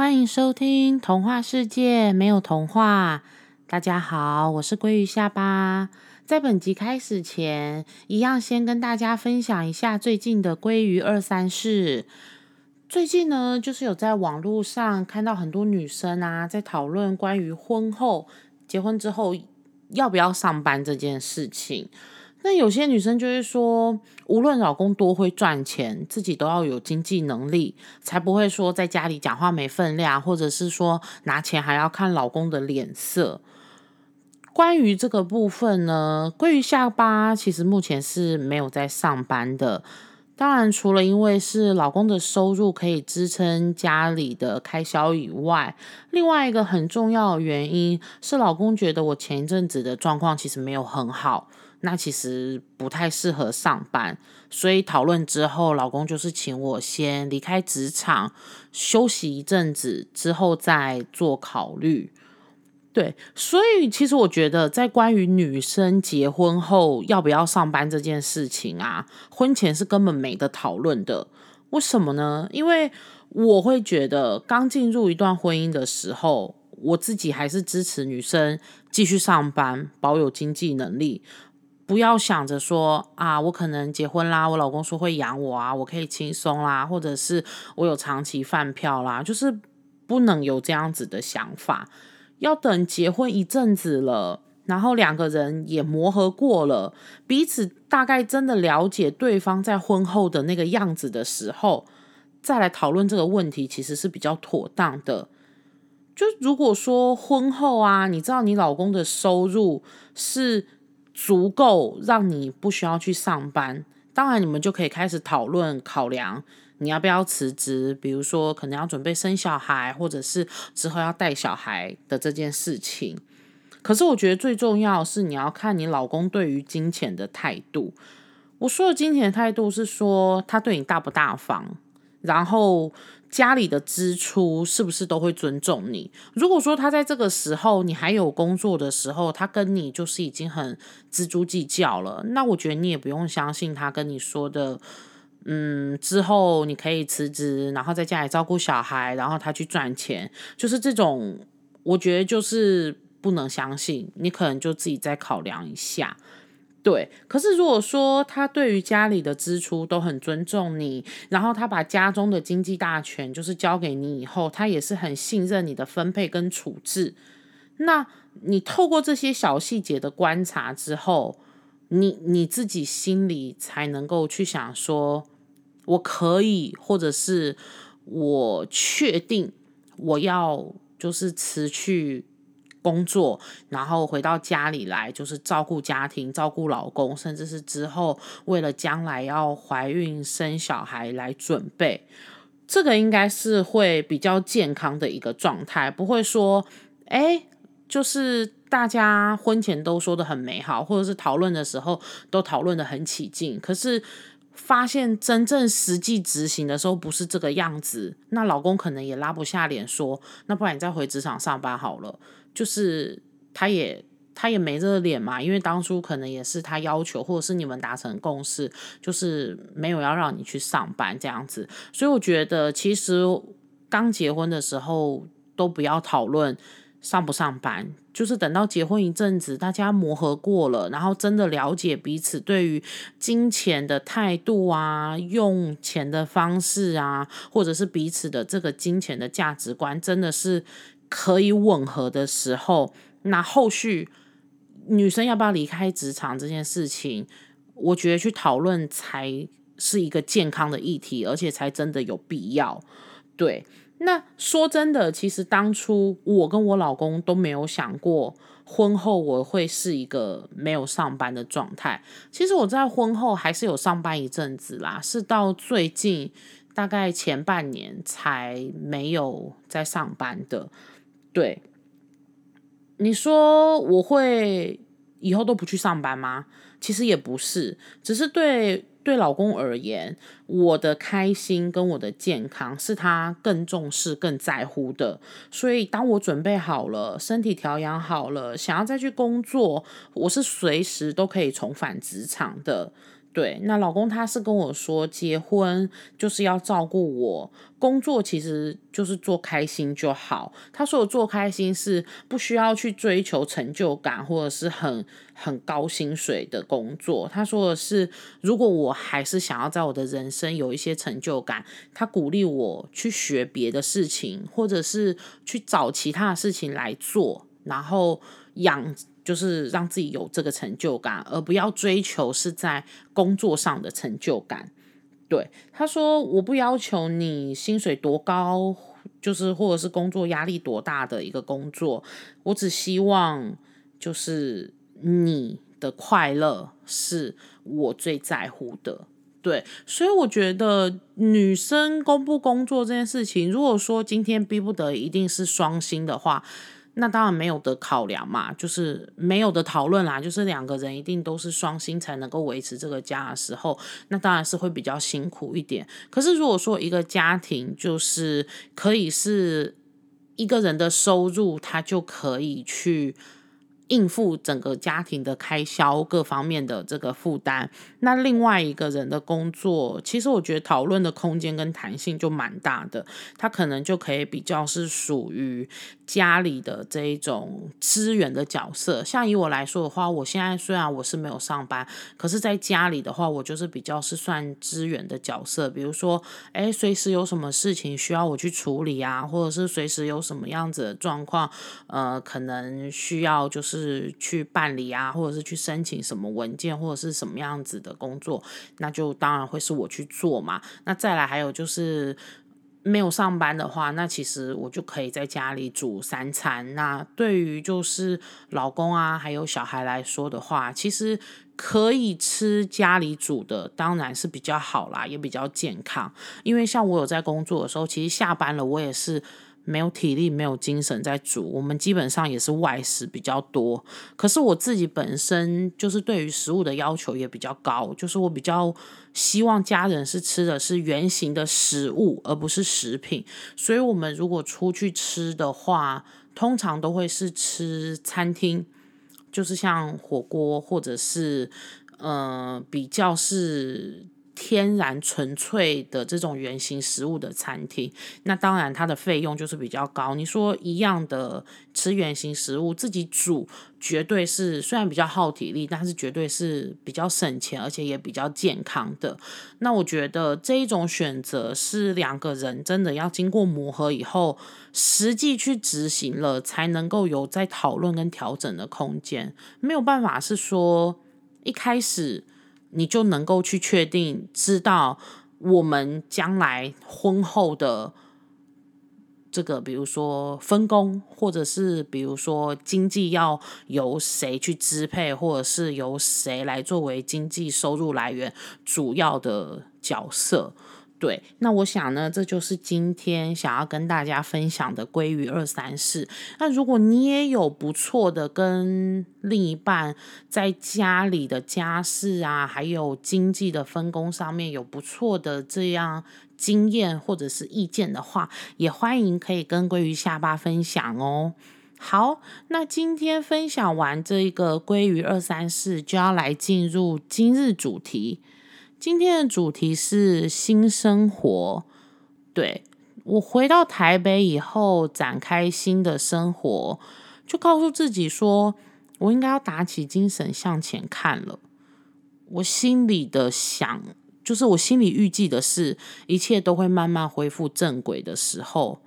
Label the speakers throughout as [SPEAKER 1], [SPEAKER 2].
[SPEAKER 1] 欢迎收听《童话世界没有童话》。大家好，我是鲑鱼下巴。在本集开始前，一样先跟大家分享一下最近的鲑鱼二三事。最近呢，就是有在网络上看到很多女生啊，在讨论关于婚后结婚之后要不要上班这件事情。那有些女生就会说，无论老公多会赚钱，自己都要有经济能力，才不会说在家里讲话没分量，或者是说拿钱还要看老公的脸色。关于这个部分呢，关于下巴其实目前是没有在上班的。当然，除了因为是老公的收入可以支撑家里的开销以外，另外一个很重要的原因是，老公觉得我前一阵子的状况其实没有很好。那其实不太适合上班，所以讨论之后，老公就是请我先离开职场休息一阵子，之后再做考虑。对，所以其实我觉得，在关于女生结婚后要不要上班这件事情啊，婚前是根本没得讨论的。为什么呢？因为我会觉得，刚进入一段婚姻的时候，我自己还是支持女生继续上班，保有经济能力。不要想着说啊，我可能结婚啦，我老公说会养我啊，我可以轻松啦，或者是我有长期饭票啦，就是不能有这样子的想法。要等结婚一阵子了，然后两个人也磨合过了，彼此大概真的了解对方在婚后的那个样子的时候，再来讨论这个问题，其实是比较妥当的。就如果说婚后啊，你知道你老公的收入是。足够让你不需要去上班，当然你们就可以开始讨论考量你要不要辞职，比如说可能要准备生小孩，或者是之后要带小孩的这件事情。可是我觉得最重要是你要看你老公对于金钱的态度。我说的金钱的态度是说他对你大不大方，然后。家里的支出是不是都会尊重你？如果说他在这个时候你还有工作的时候，他跟你就是已经很锱铢计较了，那我觉得你也不用相信他跟你说的，嗯，之后你可以辞职，然后在家里照顾小孩，然后他去赚钱，就是这种，我觉得就是不能相信，你可能就自己再考量一下。对，可是如果说他对于家里的支出都很尊重你，然后他把家中的经济大权就是交给你以后，他也是很信任你的分配跟处置。那你透过这些小细节的观察之后，你你自己心里才能够去想说，我可以，或者是我确定我要就是辞去。工作，然后回到家里来，就是照顾家庭、照顾老公，甚至是之后为了将来要怀孕生小孩来准备，这个应该是会比较健康的一个状态，不会说，哎，就是大家婚前都说的很美好，或者是讨论的时候都讨论的很起劲，可是发现真正实际执行的时候不是这个样子，那老公可能也拉不下脸说，那不然你再回职场上班好了。就是他也他也没这个脸嘛，因为当初可能也是他要求，或者是你们达成共识，就是没有要让你去上班这样子。所以我觉得，其实刚结婚的时候都不要讨论上不上班，就是等到结婚一阵子，大家磨合过了，然后真的了解彼此对于金钱的态度啊，用钱的方式啊，或者是彼此的这个金钱的价值观，真的是。可以吻合的时候，那后续女生要不要离开职场这件事情，我觉得去讨论才是一个健康的议题，而且才真的有必要。对，那说真的，其实当初我跟我老公都没有想过，婚后我会是一个没有上班的状态。其实我在婚后还是有上班一阵子啦，是到最近大概前半年才没有在上班的。对，你说我会以后都不去上班吗？其实也不是，只是对对老公而言，我的开心跟我的健康是他更重视、更在乎的。所以，当我准备好了，身体调养好了，想要再去工作，我是随时都可以重返职场的。对，那老公他是跟我说，结婚就是要照顾我，工作其实就是做开心就好。他说我做开心是不需要去追求成就感，或者是很很高薪水的工作。他说的是，如果我还是想要在我的人生有一些成就感，他鼓励我去学别的事情，或者是去找其他的事情来做，然后养。就是让自己有这个成就感，而不要追求是在工作上的成就感。对他说：“我不要求你薪水多高，就是或者是工作压力多大的一个工作，我只希望就是你的快乐是我最在乎的。”对，所以我觉得女生工不工作这件事情，如果说今天逼不得一定是双薪的话。那当然没有的考量嘛，就是没有的讨论啦。就是两个人一定都是双薪才能够维持这个家的时候，那当然是会比较辛苦一点。可是如果说一个家庭就是可以是一个人的收入，他就可以去。应付整个家庭的开销各方面的这个负担，那另外一个人的工作，其实我觉得讨论的空间跟弹性就蛮大的，他可能就可以比较是属于家里的这一种资源的角色。像以我来说的话，我现在虽然我是没有上班，可是在家里的话，我就是比较是算资源的角色。比如说，哎，随时有什么事情需要我去处理啊，或者是随时有什么样子的状况，呃，可能需要就是。是去办理啊，或者是去申请什么文件，或者是什么样子的工作，那就当然会是我去做嘛。那再来还有就是没有上班的话，那其实我就可以在家里煮三餐。那对于就是老公啊，还有小孩来说的话，其实可以吃家里煮的，当然是比较好啦，也比较健康。因为像我有在工作的时候，其实下班了，我也是。没有体力，没有精神在煮，我们基本上也是外食比较多。可是我自己本身就是对于食物的要求也比较高，就是我比较希望家人是吃的是原形的食物，而不是食品。所以，我们如果出去吃的话，通常都会是吃餐厅，就是像火锅或者是呃比较是。天然纯粹的这种原型食物的餐厅，那当然它的费用就是比较高。你说一样的吃原型食物自己煮，绝对是虽然比较耗体力，但是绝对是比较省钱，而且也比较健康的。那我觉得这一种选择是两个人真的要经过磨合以后，实际去执行了，才能够有在讨论跟调整的空间。没有办法是说一开始。你就能够去确定，知道我们将来婚后的这个，比如说分工，或者是比如说经济要由谁去支配，或者是由谁来作为经济收入来源主要的角色。对，那我想呢，这就是今天想要跟大家分享的鲑鱼二三事。那如果你也有不错的跟另一半在家里的家事啊，还有经济的分工上面有不错的这样经验或者是意见的话，也欢迎可以跟鲑鱼下巴分享哦。好，那今天分享完这一个鲑鱼二三事，就要来进入今日主题。今天的主题是新生活。对我回到台北以后，展开新的生活，就告诉自己说，我应该要打起精神向前看了。我心里的想，就是我心里预计的是，一切都会慢慢恢复正轨的时候，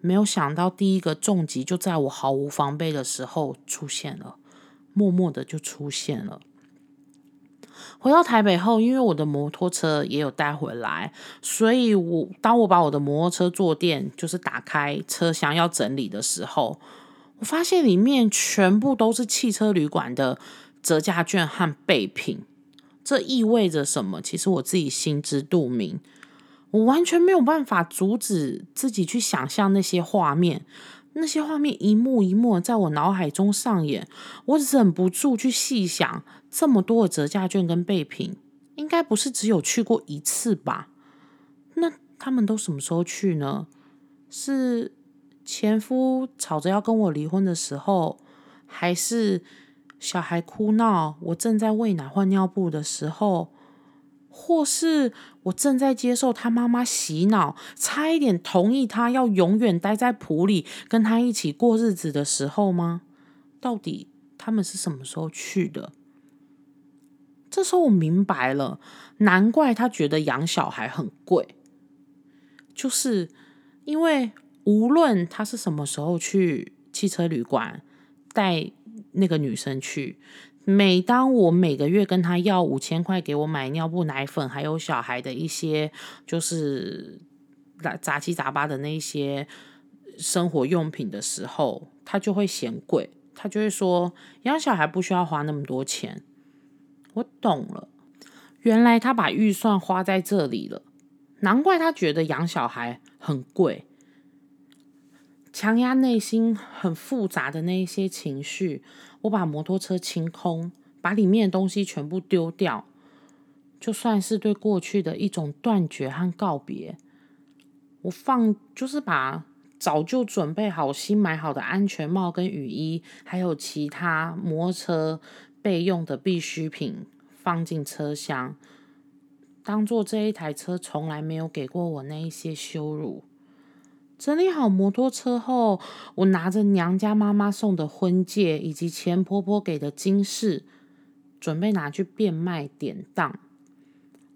[SPEAKER 1] 没有想到第一个重疾就在我毫无防备的时候出现了，默默的就出现了。回到台北后，因为我的摩托车也有带回来，所以我当我把我的摩托车坐垫就是打开车厢要整理的时候，我发现里面全部都是汽车旅馆的折价券和备品。这意味着什么？其实我自己心知肚明，我完全没有办法阻止自己去想象那些画面。那些画面一幕一幕在我脑海中上演，我忍不住去细想。这么多的折价券跟备品，应该不是只有去过一次吧？那他们都什么时候去呢？是前夫吵着要跟我离婚的时候，还是小孩哭闹，我正在喂奶换尿布的时候，或是我正在接受他妈妈洗脑，差一点同意他要永远待在埔里跟他一起过日子的时候吗？到底他们是什么时候去的？这时候我明白了，难怪他觉得养小孩很贵，就是因为无论他是什么时候去汽车旅馆带那个女生去。每当我每个月跟他要五千块给我买尿布、奶粉，还有小孩的一些就是杂杂七杂八的那些生活用品的时候，他就会嫌贵，他就会说养小孩不需要花那么多钱。我懂了，原来他把预算花在这里了，难怪他觉得养小孩很贵。强压内心很复杂的那一些情绪。我把摩托车清空，把里面的东西全部丢掉，就算是对过去的一种断绝和告别。我放就是把早就准备好、新买好的安全帽跟雨衣，还有其他摩托车备用的必需品放进车厢，当做这一台车从来没有给过我那一些羞辱。整理好摩托车后，我拿着娘家妈妈送的婚戒以及前婆婆给的金饰，准备拿去变卖典当。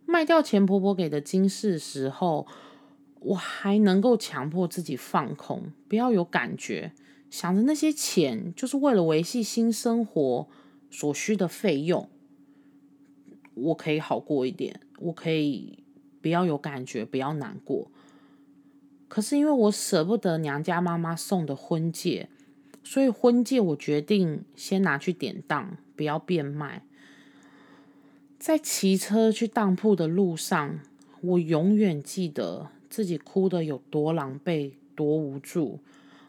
[SPEAKER 1] 卖掉前婆婆给的金饰时候，我还能够强迫自己放空，不要有感觉，想着那些钱就是为了维系新生活所需的费用，我可以好过一点，我可以不要有感觉，不要难过。可是因为我舍不得娘家妈妈送的婚戒，所以婚戒我决定先拿去典当，不要变卖。在骑车去当铺的路上，我永远记得自己哭的有多狼狈、多无助。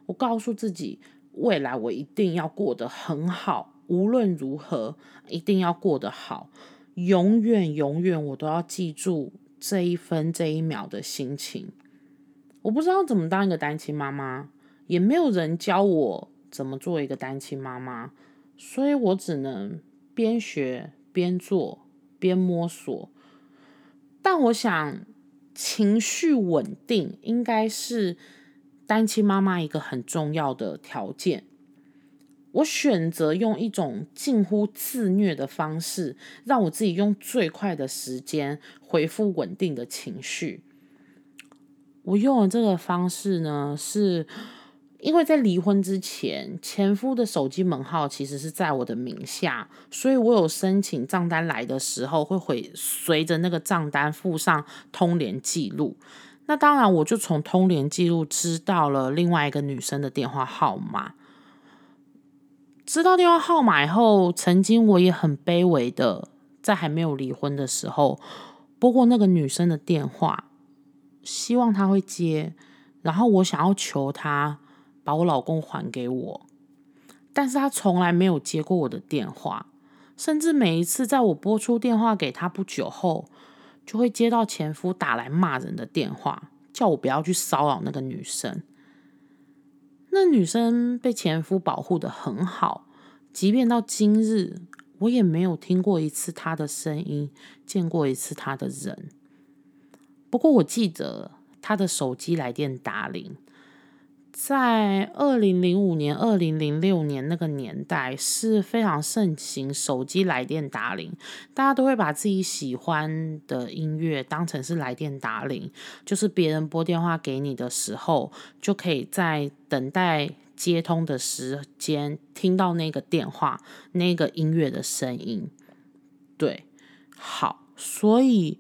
[SPEAKER 1] 我告诉自己，未来我一定要过得很好，无论如何一定要过得好，永远永远我都要记住这一分这一秒的心情。我不知道怎么当一个单亲妈妈，也没有人教我怎么做一个单亲妈妈，所以我只能边学边做边摸索。但我想，情绪稳定应该是单亲妈妈一个很重要的条件。我选择用一种近乎自虐的方式，让我自己用最快的时间恢复稳定的情绪。我用的这个方式呢，是因为在离婚之前，前夫的手机门号其实是在我的名下，所以我有申请账单来的时候，会回随着那个账单附上通联记录。那当然，我就从通联记录知道了另外一个女生的电话号码。知道电话号码以后，曾经我也很卑微的，在还没有离婚的时候，拨过那个女生的电话。希望他会接，然后我想要求他把我老公还给我，但是他从来没有接过我的电话，甚至每一次在我拨出电话给他不久后，就会接到前夫打来骂人的电话，叫我不要去骚扰那个女生。那女生被前夫保护的很好，即便到今日，我也没有听过一次她的声音，见过一次她的人。不过我记得他的手机来电打铃，在二零零五年、二零零六年那个年代是非常盛行手机来电打铃，大家都会把自己喜欢的音乐当成是来电打铃，就是别人拨电话给你的时候，就可以在等待接通的时间听到那个电话、那个音乐的声音。对，好，所以。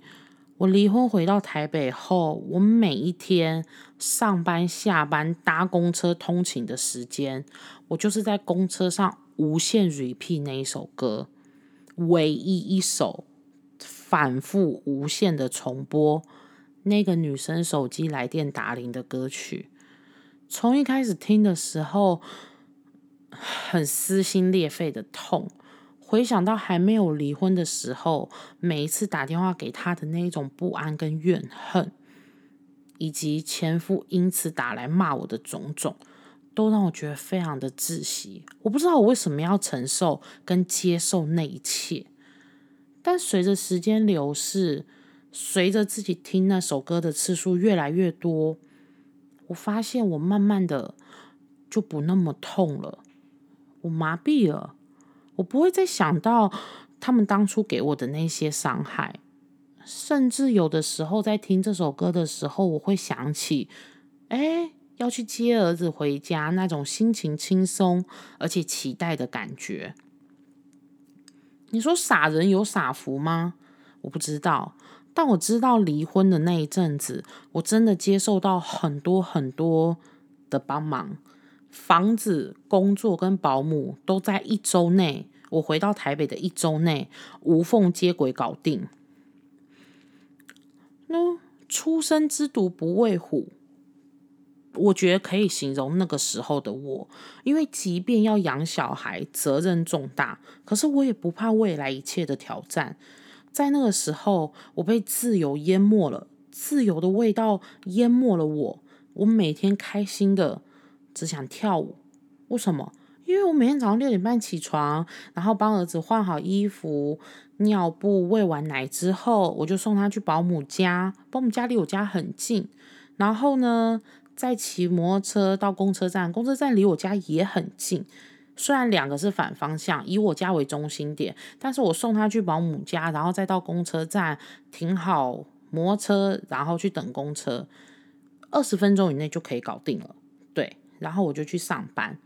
[SPEAKER 1] 我离婚回到台北后，我每一天上班、下班、搭公车通勤的时间，我就是在公车上无限 repeat 那一首歌，唯一一首反复无限的重播那个女生手机来电打铃的歌曲。从一开始听的时候，很撕心裂肺的痛。回想到还没有离婚的时候，每一次打电话给他的那一种不安跟怨恨，以及前夫因此打来骂我的种种，都让我觉得非常的窒息。我不知道我为什么要承受跟接受那一切，但随着时间流逝，随着自己听那首歌的次数越来越多，我发现我慢慢的就不那么痛了，我麻痹了，我不会再想到他们当初给我的那些伤害，甚至有的时候在听这首歌的时候，我会想起，哎。要去接儿子回家，那种心情轻松而且期待的感觉。你说傻人有傻福吗？我不知道，但我知道离婚的那一阵子，我真的接受到很多很多的帮忙，房子、工作跟保姆都在一周内，我回到台北的一周内无缝接轨搞定。那初生之犊不畏虎。我觉得可以形容那个时候的我，因为即便要养小孩，责任重大，可是我也不怕未来一切的挑战。在那个时候，我被自由淹没了，自由的味道淹没了我。我每天开心的只想跳舞。为什么？因为我每天早上六点半起床，然后帮儿子换好衣服、尿布、喂完奶之后，我就送他去保姆家。保姆家离我家很近，然后呢？再骑摩托车到公车站，公车站离我家也很近。虽然两个是反方向，以我家为中心点，但是我送他去保姆家，然后再到公车站停好摩托车，然后去等公车，二十分钟以内就可以搞定了。对，然后我就去上班。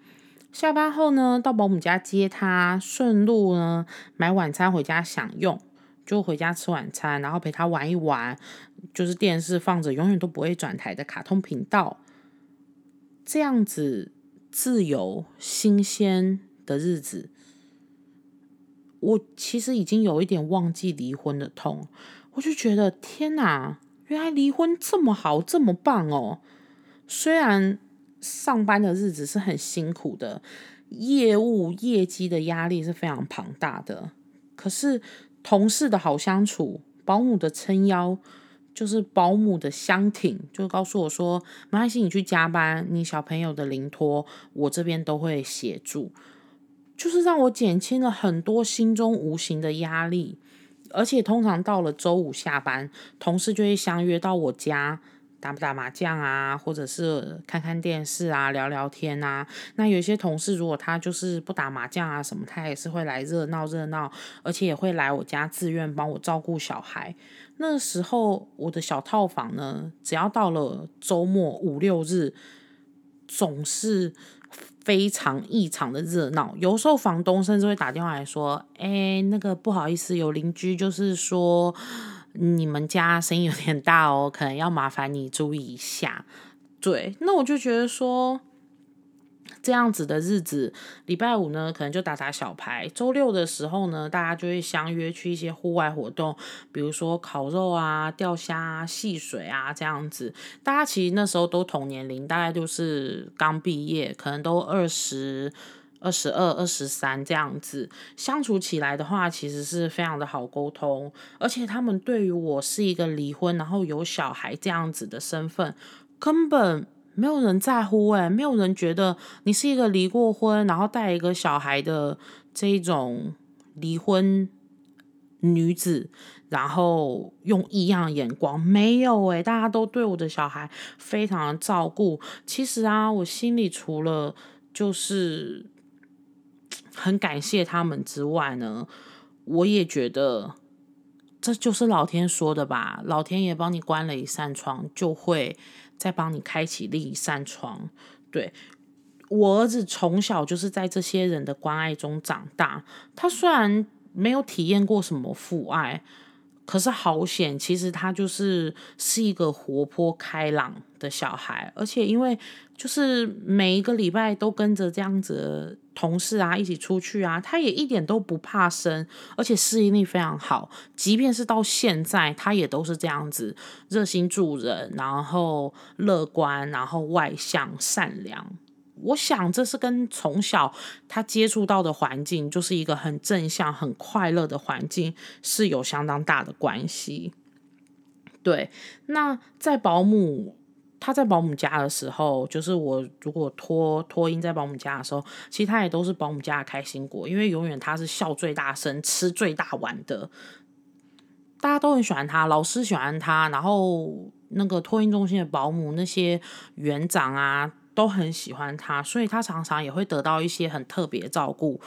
[SPEAKER 1] 下班后呢，到保姆家接他，顺路呢买晚餐回家享用，就回家吃晚餐，然后陪他玩一玩，就是电视放着永远都不会转台的卡通频道。这样子自由新鲜的日子，我其实已经有一点忘记离婚的痛。我就觉得天哪，原来离婚这么好，这么棒哦！虽然上班的日子是很辛苦的，业务业绩的压力是非常庞大的，可是同事的好相处，保姆的撑腰。就是保姆的相挺，就告诉我说：“没关系，你去加班，你小朋友的临托，我这边都会协助。”就是让我减轻了很多心中无形的压力。而且通常到了周五下班，同事就会相约到我家打不打麻将啊，或者是看看电视啊，聊聊天啊。那有些同事如果他就是不打麻将啊什么，他也是会来热闹热闹，而且也会来我家自愿帮我照顾小孩。那时候我的小套房呢，只要到了周末五六日，总是非常异常的热闹。有时候房东甚至会打电话来说：“哎，那个不好意思，有邻居就是说你们家声音有点大哦，可能要麻烦你注意一下。”对，那我就觉得说。这样子的日子，礼拜五呢可能就打打小牌，周六的时候呢，大家就会相约去一些户外活动，比如说烤肉啊、钓虾、啊、戏水啊这样子。大家其实那时候都同年龄，大概就是刚毕业，可能都二十二、十二、二十三这样子。相处起来的话，其实是非常的好沟通，而且他们对于我是一个离婚然后有小孩这样子的身份，根本。没有人在乎哎，没有人觉得你是一个离过婚，然后带一个小孩的这种离婚女子，然后用异样眼光，没有哎，大家都对我的小孩非常的照顾。其实啊，我心里除了就是很感谢他们之外呢，我也觉得这就是老天说的吧，老天爷帮你关了一扇窗，就会。再帮你开启另一扇窗。对我儿子从小就是在这些人的关爱中长大，他虽然没有体验过什么父爱。可是好险，其实他就是是一个活泼开朗的小孩，而且因为就是每一个礼拜都跟着这样子同事啊一起出去啊，他也一点都不怕生，而且适应力非常好。即便是到现在，他也都是这样子热心助人，然后乐观，然后外向善良。我想这是跟从小他接触到的环境就是一个很正向、很快乐的环境是有相当大的关系。对，那在保姆他在保姆家的时候，就是我如果托托婴在保姆家的时候，其实他也都是保姆家的开心果，因为永远他是笑最大声、吃最大碗的。大家都很喜欢他，老师喜欢他，然后那个托婴中心的保姆、那些园长啊，都很喜欢他，所以他常常也会得到一些很特别照顾，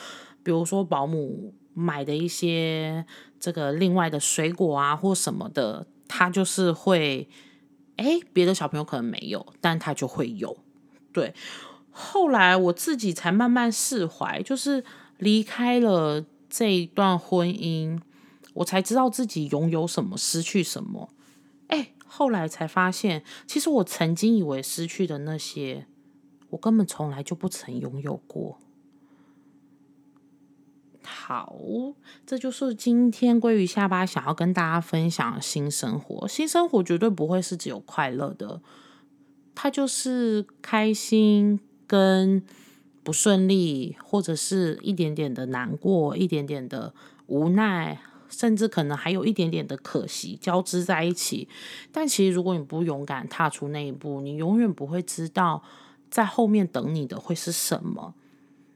[SPEAKER 1] 比如说保姆买的一些这个另外的水果啊或什么的，他就是会，哎，别的小朋友可能没有，但他就会有。对，后来我自己才慢慢释怀，就是离开了这一段婚姻。我才知道自己拥有什么，失去什么。哎，后来才发现，其实我曾经以为失去的那些，我根本从来就不曾拥有过。好，这就是今天鲑鱼下巴想要跟大家分享新生活。新生活绝对不会是只有快乐的，它就是开心跟不顺利，或者是一点点的难过，一点点的无奈。甚至可能还有一点点的可惜交织在一起，但其实如果你不勇敢踏出那一步，你永远不会知道在后面等你的会是什么。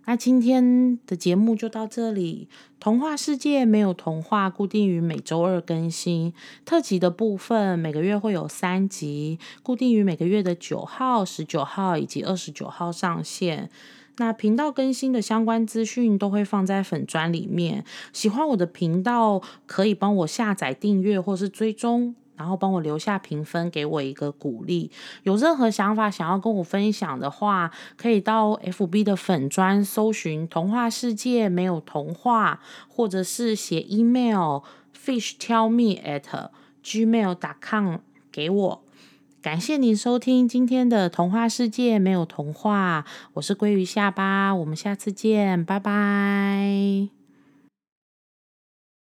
[SPEAKER 1] 那今天的节目就到这里，童话世界没有童话，固定于每周二更新。特辑的部分每个月会有三集，固定于每个月的九号、十九号以及二十九号上线。那频道更新的相关资讯都会放在粉砖里面。喜欢我的频道，可以帮我下载订阅或是追踪，然后帮我留下评分，给我一个鼓励。有任何想法想要跟我分享的话，可以到 FB 的粉砖搜寻“童话世界没有童话”，或者是写 email fish tell me at gmail.com 给我。感谢您收听今天的童话世界，没有童话。我是鲑鱼下巴，我们下次见，拜拜。